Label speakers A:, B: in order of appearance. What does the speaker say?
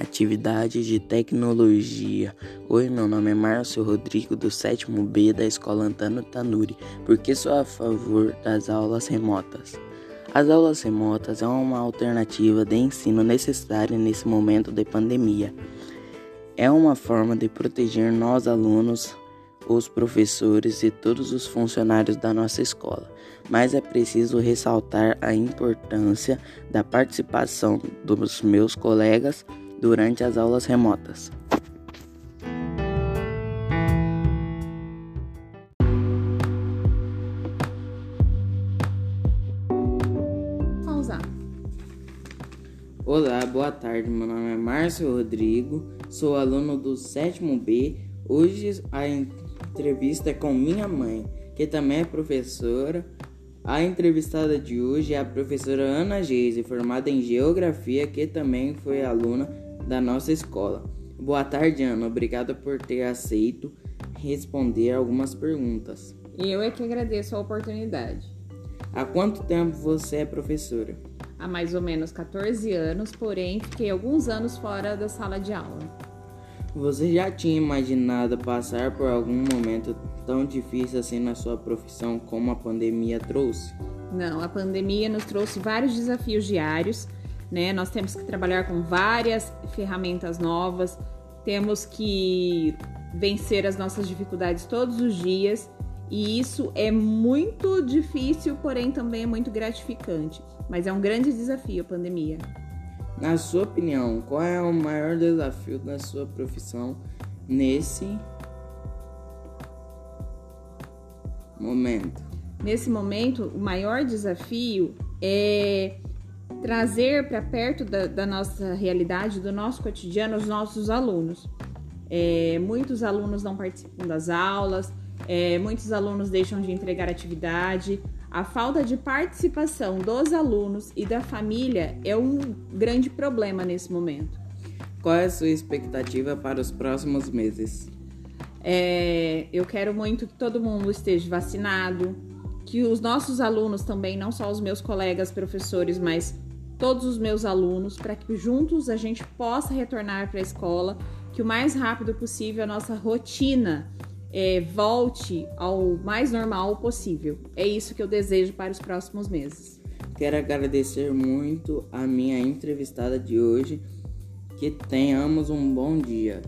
A: Atividade de tecnologia. Oi, meu nome é Márcio Rodrigo, do 7 B da Escola Antano Tanuri. Por que sou a favor das aulas remotas? As aulas remotas é uma alternativa de ensino necessária nesse momento de pandemia. É uma forma de proteger nós alunos os professores e todos os funcionários da nossa escola, mas é preciso ressaltar a importância da participação dos meus colegas durante as aulas remotas. Olá, boa tarde. Meu nome é Márcio Rodrigo, sou aluno do sétimo B. Hoje a entrevista é com minha mãe, que também é professora. A entrevistada de hoje é a professora Ana Geise, formada em Geografia, que também foi aluna da nossa escola. Boa tarde, Ana. Obrigada por ter aceito responder algumas perguntas.
B: Eu é que agradeço a oportunidade.
A: Há quanto tempo você é professora?
B: Há mais ou menos 14 anos, porém fiquei alguns anos fora da sala de aula.
A: Você já tinha imaginado passar por algum momento tão difícil assim na sua profissão como a pandemia trouxe?
B: Não, a pandemia nos trouxe vários desafios diários, né? Nós temos que trabalhar com várias ferramentas novas, temos que vencer as nossas dificuldades todos os dias, e isso é muito difícil, porém também é muito gratificante. Mas é um grande desafio a pandemia.
A: Na sua opinião, qual é o maior desafio da sua profissão nesse momento?
B: Nesse momento, o maior desafio é trazer para perto da, da, nossa realidade, do nosso cotidiano, os nossos alunos. É, muitos alunos não participam das aulas, é, muitos alunos deixam de entregar atividade, a falta de participação dos alunos e da família é um grande problema nesse momento.
A: Qual é a sua expectativa para os próximos meses?
B: É, eu quero muito que todo mundo esteja vacinado, que os nossos alunos também, não só os meus colegas professores, mas todos os meus alunos, para que juntos a gente possa retornar para a escola, que o mais rápido possível a nossa rotina é, volte ao mais normal possível. É isso que eu desejo para os próximos meses.
A: Quero agradecer muito a minha entrevistada de hoje. Que tenhamos um bom dia.